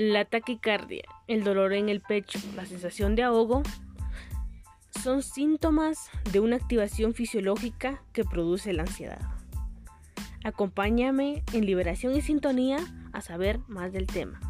La taquicardia, el dolor en el pecho, la sensación de ahogo son síntomas de una activación fisiológica que produce la ansiedad. Acompáñame en Liberación y Sintonía a saber más del tema.